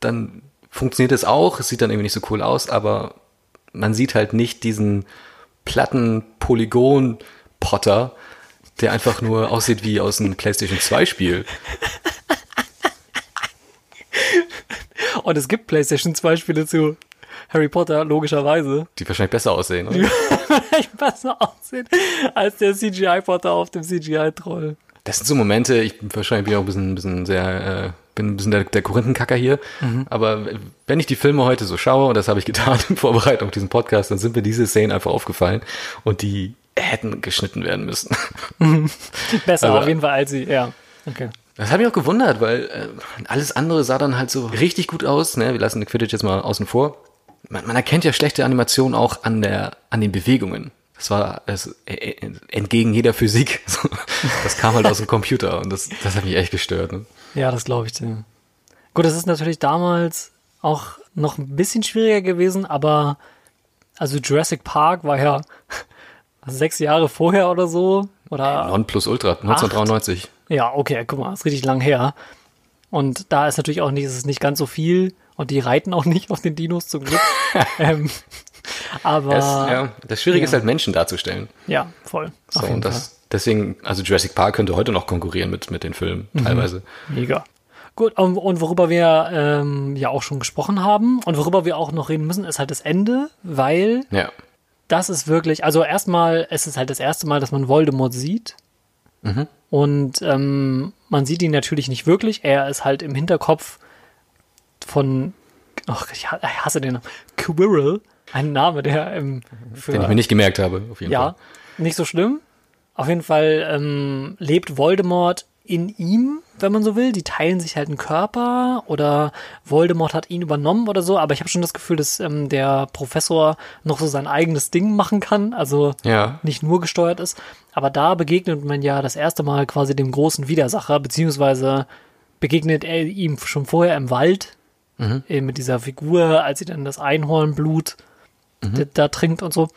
dann funktioniert es auch. Es sieht dann irgendwie nicht so cool aus, aber man sieht halt nicht diesen platten Polygon-Potter, der einfach nur aussieht wie aus einem PlayStation 2-Spiel. Und es gibt PlayStation 2 Spiele zu Harry Potter, logischerweise. Die wahrscheinlich besser aussehen, oder? Vielleicht besser aussehen als der CGI-Potter auf dem CGI-Troll. Das sind so Momente, ich bin wahrscheinlich bin auch ein bisschen, ein bisschen sehr, äh, bin ein bisschen der, der Korinthenkacker hier. Aber wenn ich die Filme heute so schaue, und das habe ich getan in Vorbereitung auf diesen Podcast, dann sind mir diese Szenen einfach aufgefallen und die hätten geschnitten werden müssen. Besser Also- auf jeden Fall als sie, ja. Okay. Das hat mich auch gewundert, weil äh, alles andere sah dann halt so richtig gut aus. Ne? Wir lassen den Quidditch jetzt mal außen vor. Man, man erkennt ja schlechte Animationen auch an der, an den Bewegungen. Das war das, äh, äh, entgegen jeder Physik. Das kam halt aus dem Computer und das, das hat mich echt gestört. Ne? Ja, das glaube ich dir. Gut, das ist natürlich damals auch noch ein bisschen schwieriger gewesen, aber also Jurassic Park war ja sechs Jahre vorher oder so. Oder Non plus Ultra, 1993. ja, okay, guck mal, ist richtig lang her. Und da ist natürlich auch nicht, ist es nicht ganz so viel und die reiten auch nicht auf den Dinos zum Glück. ähm, aber Das, ja, das Schwierige ja. ist halt Menschen darzustellen. ja, voll. So, und das, deswegen, also Jurassic Park könnte heute noch konkurrieren mit, mit den Filmen, Mhm. teilweise. Mega. Gut, und, und worüber wir ähm, ja auch schon gesprochen haben und worüber wir auch noch reden müssen, ist halt das Ende, weil Ja. Das ist wirklich, also erstmal, es ist halt das erste Mal, dass man Voldemort sieht. Und ähm, man sieht ihn natürlich nicht wirklich. Er ist halt im Hinterkopf von, ach, ich ha- ich hasse den Namen, Quirrell, ein Name, der ähm, für, Den ich mir nicht gemerkt habe, auf jeden ja, Fall. nicht so schlimm. Auf jeden Fall ähm, lebt Voldemort in ihm, wenn man so will. Die teilen sich halt einen Körper oder Voldemort hat ihn übernommen oder so. Aber ich habe schon das Gefühl, dass ähm, der Professor noch so sein eigenes Ding machen kann. Also Ja. nicht nur gesteuert ist. Aber da begegnet man ja das erste Mal quasi dem großen Widersacher, beziehungsweise begegnet er ihm schon vorher im Wald äh, mit dieser Figur, als sie dann das Einhornblut da, da trinkt und so.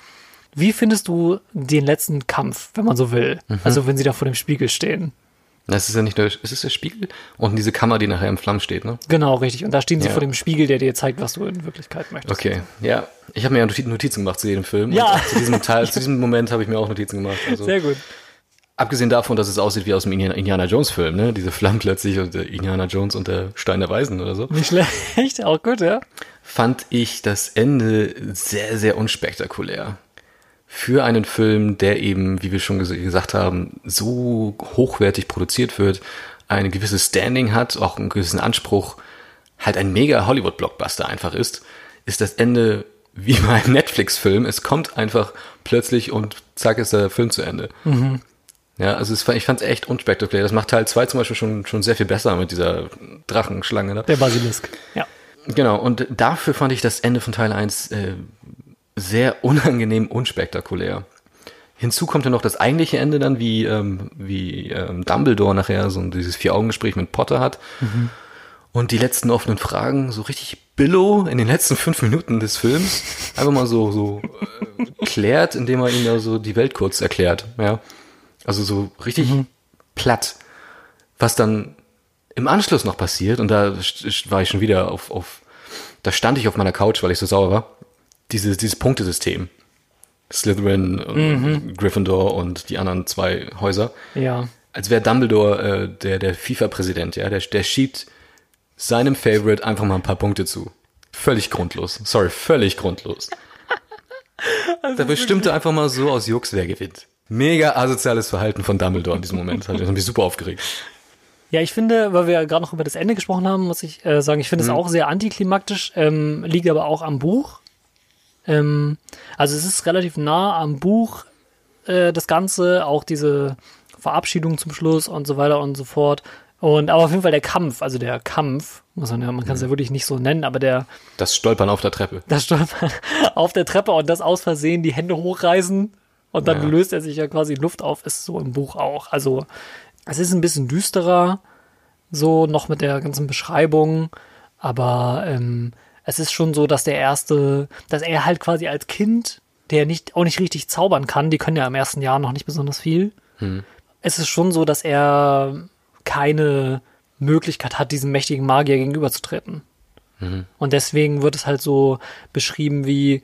Wie findest du den letzten Kampf, wenn man so will? Also wenn sie da vor dem Spiegel stehen. Das ist ja nicht nur, ist es der Spiegel? Und diese Kammer, die nachher im Flammen steht, ne? Genau, richtig. Und da stehen sie Ja. vor dem Spiegel, der dir zeigt, was du in Wirklichkeit möchtest. Okay, ja. Ich habe mir ja Noti- Notizen gemacht zu jedem Film. Ja. Und zu diesem Teil, zu diesem Moment habe ich mir auch Notizen gemacht. Also, Sehr gut. abgesehen davon, dass es aussieht wie aus dem Indiana Indiana Jones Film, ne? Diese Flammen plötzlich und der Indiana Jones und der Stein der Weisen oder so. Nicht schlecht, auch gut, ja. fand ich das Ende sehr, sehr unspektakulär. Für einen Film, der eben, wie wir schon ges gesagt haben, so hochwertig produziert wird, ein gewisses Standing hat, auch einen gewissen Anspruch, halt ein mega Hollywood-Blockbuster einfach ist, ist das Ende wie bei einem Netflix-Film. Es kommt einfach plötzlich und zack ist der Film zu Ende. Ja, also es, ich fand es echt unspektakulär. Das macht Teil 2 zum Beispiel schon, schon sehr viel besser mit dieser Drachenschlange. Ne? Der Basilisk. Ja. Genau, und dafür fand ich das Ende von Teil 1 äh, sehr unangenehm unspektakulär. Hinzu kommt ja noch das eigentliche Ende dann, wie, ähm, wie ähm, Dumbledore nachher so dieses Vier-Augen-Gespräch mit Potter hat. Und die letzten offenen Fragen, so richtig Billow in den letzten fünf Minuten des Films, einfach mal so, so äh, klärt, indem er ihm da so die Welt kurz erklärt. Ja. Also so richtig platt. Was dann im Anschluss noch passiert, und da war ich schon wieder auf, auf, da stand ich auf meiner Couch, weil ich so sauer war, dieses, dieses Punktesystem. Slytherin, und Gryffindor und die anderen zwei Häuser. Ja. Als wäre Dumbledore äh, der, der FIFA-Präsident, ja, der, der schiebt seinem Favorite einfach mal ein paar Punkte zu. Völlig grundlos. Sorry, völlig grundlos. da bestimmte einfach mal so aus Jux, wer gewinnt. Mega asoziales Verhalten von Dumbledore in diesem Moment. Hat mich super aufgeregt. Ja, ich finde, weil wir ja gerade noch über das Ende gesprochen haben, muss ich äh, sagen, ich finde Mhm. es auch sehr antiklimaktisch, ähm, liegt aber auch am Buch. Ähm, also es ist relativ nah am Buch, äh, das Ganze, auch diese Verabschiedung zum Schluss und so weiter und so fort. Und aber auf jeden Fall der Kampf, also der Kampf, muss man ja, man kann es ja wirklich nicht so nennen, aber der, Das Stolpern auf der Treppe. das Stolpern auf der Treppe und das aus Versehen die Hände hochreißen Und dann Ja. löst er sich ja quasi Luft auf, ist so im Buch auch. Also es ist ein bisschen düsterer, so noch mit der ganzen Beschreibung, aber ähm, es ist schon so, dass der erste, dass er halt quasi als Kind, der nicht auch nicht richtig zaubern kann, die können ja im ersten Jahr noch nicht besonders viel. Es ist schon so, dass er keine Möglichkeit hat, diesem mächtigen Magier gegenüberzutreten. Und deswegen wird es halt so beschrieben wie,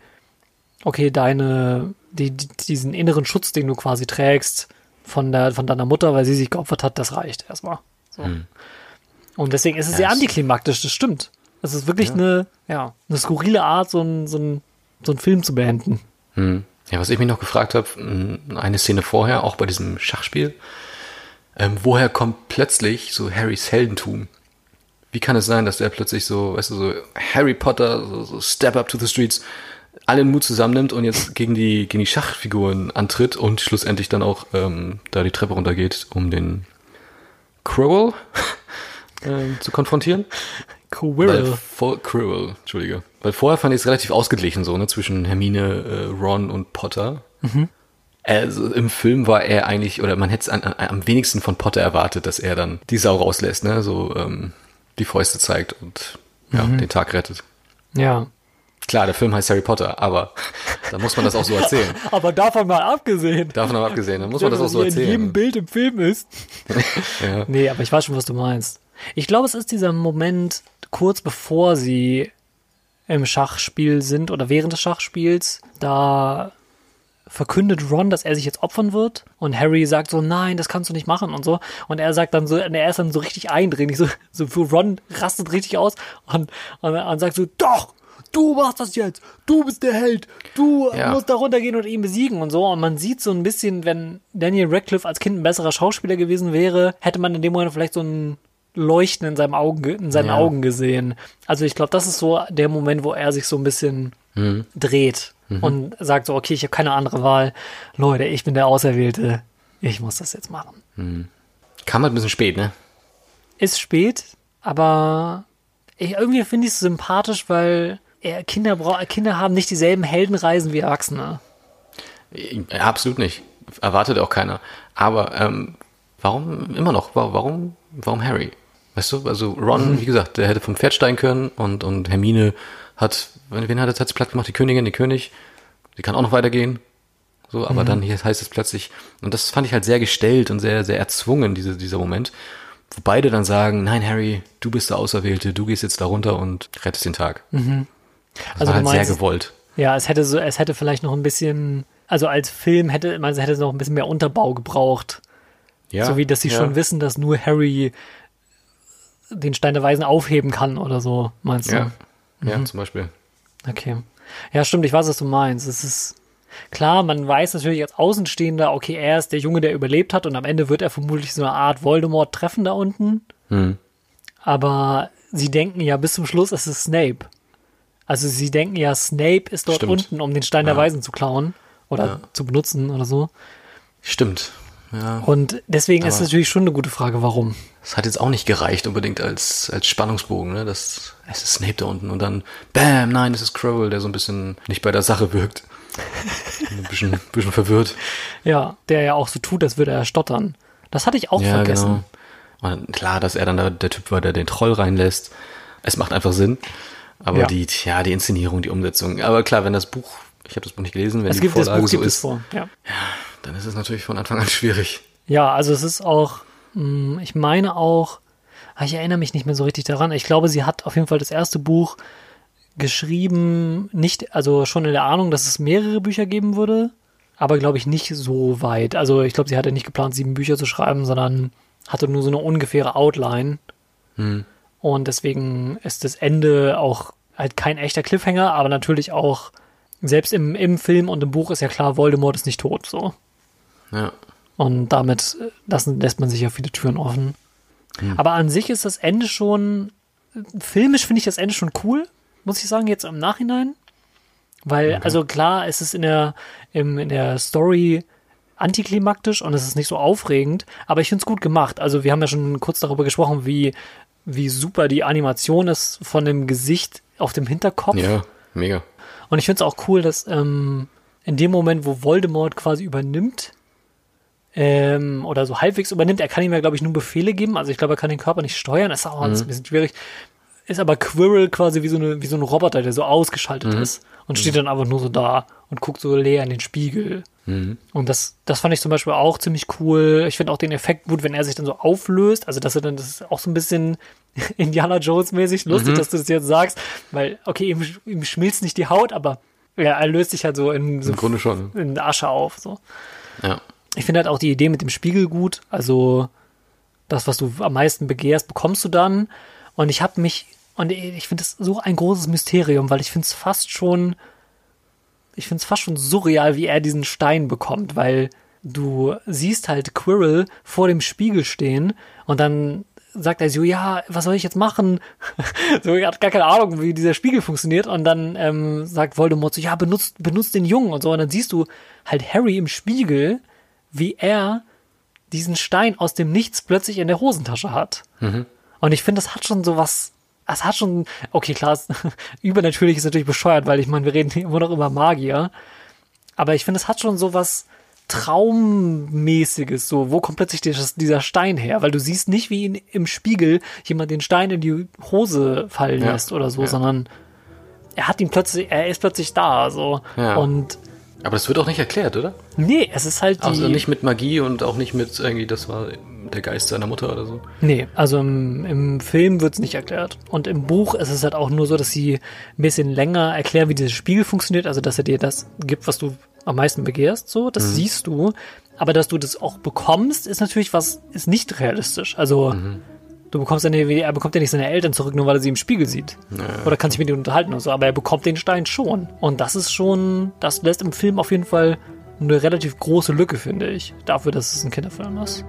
okay, deine, die, die, diesen inneren Schutz, den du quasi trägst von, der, von deiner Mutter, weil sie sich geopfert hat, das reicht erstmal. So. Und deswegen ist es Ja, sehr antiklimaktisch, das stimmt. Es ist wirklich eine, ja, eine skurrile Art, so einen so ein, so einen Film zu beenden. Hm. Ja, was ich mich noch gefragt habe, mh, eine Szene vorher, auch bei diesem Schachspiel, ähm, woher kommt plötzlich so Harrys Heldentum? Wie kann es sein, dass der plötzlich so, weißt du, so Harry Potter, so, so Step Up to the Streets, allen Mut zusammennimmt und jetzt gegen die, gegen die Schachfiguren antritt und schlussendlich dann auch ähm, da die Treppe runtergeht, um den Crowell ähm, zu konfrontieren? Weil Quirrell. vor, Quirrell, Entschuldige. Weil vorher fand ich es relativ ausgeglichen so, ne, zwischen Hermine, äh, Ron und Potter. Also im Film war er eigentlich, oder man hätte es am wenigsten von Potter erwartet, dass er dann die Sau rauslässt, ne, so ähm, die Fäuste zeigt und ja, den Tag rettet. Ja. Klar, der Film heißt Harry Potter, aber da muss man das auch so erzählen. Aber davon mal abgesehen. Davon aber abgesehen, da muss man das auch so in jedem erzählen. Bild im Film ist. Ja. Nee, aber ich weiß schon, was du meinst. Ich glaube, es ist dieser Moment kurz bevor sie im Schachspiel sind oder während des Schachspiels, da verkündet Ron, dass er sich jetzt opfern wird. Und Harry sagt so, nein, das kannst du nicht machen und so. Und er sagt dann so, er ist dann so richtig eindringlich, so, so für Ron rastet richtig aus und, und, und sagt so, doch, du machst das jetzt, du bist der Held, du Ja. musst da runtergehen und ihn besiegen und so. Und man sieht so ein bisschen, wenn Daniel Radcliffe als Kind ein besserer Schauspieler gewesen wäre, hätte man in dem Moment vielleicht so ein Leuchten in, seinem Augen, ge- in seinen Ja. Augen gesehen. Also ich glaube, das ist so der Moment, wo er sich so ein bisschen dreht und sagt so, okay, ich habe keine andere Wahl. Leute, ich bin der Auserwählte. Ich muss das jetzt machen. Kam halt ein bisschen spät, ne? Ist spät, aber ich, irgendwie finde ich es sympathisch, weil er, Kinder, Kinder haben nicht dieselben Heldenreisen wie Erwachsene. Absolut nicht. Erwartet auch keiner. Aber ähm, warum immer noch? Wa- Warum, warum Harry? Weißt du, also Ron, wie gesagt, der hätte vom Pferd steigen können und, und Hermine hat, wen hat hat sie platt gemacht? Die Königin, die König. Die kann auch noch weitergehen. So, aber dann hier heißt es plötzlich, und das fand ich halt sehr gestellt und sehr, sehr erzwungen, diese, dieser Moment, wo beide dann sagen, nein, Harry, du bist der Auserwählte, du gehst jetzt da runter und rettest den Tag. Das Also war halt sehr meinst- gewollt. Ja, es hätte so, es hätte vielleicht noch ein bisschen, also als Film hätte, man hätte noch ein bisschen mehr Unterbau gebraucht. Ja, so wie, dass sie ja. schon wissen, dass nur Harry den Stein der Weisen aufheben kann oder so, meinst du? Ja, ja zum Beispiel. Okay. Ja, stimmt, ich weiß, was du meinst. Es ist klar, man weiß natürlich als Außenstehender, okay, er ist der Junge, der überlebt hat und am Ende wird er vermutlich so eine Art Voldemort treffen da unten. Hm. Aber sie denken ja bis zum Schluss, es ist Snape. Also sie denken ja, Snape ist dort Stimmt. unten, um den Stein der Ja. Weisen zu klauen oder Ja. zu benutzen oder so. Stimmt. Ja. Und deswegen ist Aber- es natürlich schon eine gute Frage, warum. Das hat jetzt auch nicht gereicht unbedingt als, als Spannungsbogen, ne? Das, es ist Snape da unten und dann, bam, nein, es ist Crowell, der so ein bisschen nicht bei der Sache wirkt. ein bisschen, bisschen verwirrt. Ja, der ja auch so tut, als würde er stottern. Das hatte ich auch vergessen. genau. Und klar, dass er dann da der Typ war, der den Troll reinlässt. Es macht einfach Sinn. Aber Ja. die, ja, die Inszenierung, die Umsetzung. Aber klar, wenn das Buch, ich habe das Buch nicht gelesen, wenn Es die gibt das Vorlage Buch so gibt es ist, vor. Ja. Dann ist es natürlich von Anfang an schwierig. Ja, also es ist auch, mh, ich meine auch, ah, ich erinnere mich nicht mehr so richtig daran. Ich glaube, sie hat auf jeden Fall das erste Buch geschrieben, nicht, also schon in der Ahnung, dass es mehrere Bücher geben würde, aber glaube ich nicht so weit. Also ich glaube, sie hatte nicht geplant, sieben Bücher zu schreiben, sondern hatte nur so eine ungefähre Outline. Und deswegen ist das Ende auch halt kein echter Cliffhanger, aber natürlich auch, selbst im, im Film und im Buch ist ja klar, Voldemort ist nicht tot, so. Ja. Und damit äh, lassen, lässt man sich ja viele Türen offen. Aber an sich ist das Ende schon, filmisch finde ich das Ende schon cool, muss ich sagen, jetzt im Nachhinein. Weil, also klar, es ist in der, im, in der Story antiklimaktisch und es ist nicht so aufregend, aber ich finde es gut gemacht. Also wir haben ja schon kurz darüber gesprochen, wie, wie super die Animation ist von dem Gesicht auf dem Hinterkopf. Ja, mega. Und ich finde es auch cool, dass ähm, in dem Moment, wo Voldemort quasi übernimmt, ähm, oder so halbwegs übernimmt, er kann ihm ja, glaube ich, nur Befehle geben. Also ich glaube, er kann den Körper nicht steuern. Das ist auch mhm. ein bisschen schwierig. Ist aber Quirrell quasi wie so, eine, wie so ein Roboter, der so ausgeschaltet mhm. ist und steht dann einfach nur so da und guckt so leer in den Spiegel. Mhm. Und das, das fand ich zum Beispiel auch ziemlich cool. Ich finde auch den Effekt gut, wenn er sich dann so auflöst. Also, dass er dann, das ist auch so ein bisschen Indiana Jones mäßig lustig, mhm. dass du das jetzt sagst, weil, okay, ihm, ihm schmilzt nicht die Haut, aber ja, er löst sich halt so in, so Im Grunde schon. in Asche auf, so. Ja. Ich finde halt auch die Idee mit dem Spiegel gut. Also, das, was du am meisten begehrst, bekommst du dann. Und ich habe mich, und ich finde es so ein großes Mysterium, weil ich finde es fast schon, ich finde es fast schon surreal, wie er diesen Stein bekommt, weil du siehst halt Quirrell vor dem Spiegel stehen und dann sagt er so, ja, was soll ich jetzt machen? so, er hat gar keine Ahnung, wie dieser Spiegel funktioniert. Und dann ähm, sagt Voldemort so, ja, benutzt, benutzt den Jungen und so. Und dann siehst du halt Harry im Spiegel, wie er diesen Stein aus dem Nichts plötzlich in der Hosentasche hat. Mhm. Und ich finde, das hat schon so was, es hat schon, okay, klar, übernatürlich ist natürlich bescheuert, weil ich meine, wir reden immer noch über Magier. Aber ich finde, es hat schon so was, Traummäßiges, so, wo kommt plötzlich dieser Stein her? Weil du siehst nicht, wie ihn im Spiegel jemand den Stein in die Hose fallen ja. lässt oder so, ja. sondern er hat ihn plötzlich, er ist plötzlich da, so. Ja. Und aber das wird auch nicht erklärt, oder? Nee, es ist halt die. Also nicht mit Magie und auch nicht mit irgendwie, das war der Geist seiner Mutter oder so. Nee, also im, im Film wird es nicht erklärt. Und im Buch ist es halt auch nur so, dass sie ein bisschen länger erklären, wie dieses Spiegel funktioniert, also dass er dir das gibt, was du am meisten begehrst, so, das mhm. siehst du. Aber dass du das auch bekommst, ist natürlich was, ist nicht realistisch. Also, mhm. Du bekommst nicht, er bekommt ja nicht seine Eltern zurück, nur weil er sie im Spiegel sieht. Naja. Oder kann sich mit ihnen unterhalten und so, aber er bekommt den Stein schon. Und das ist schon, das lässt im Film auf jeden Fall eine relativ große Lücke, finde ich, dafür, dass es ein Kinderfilm ist.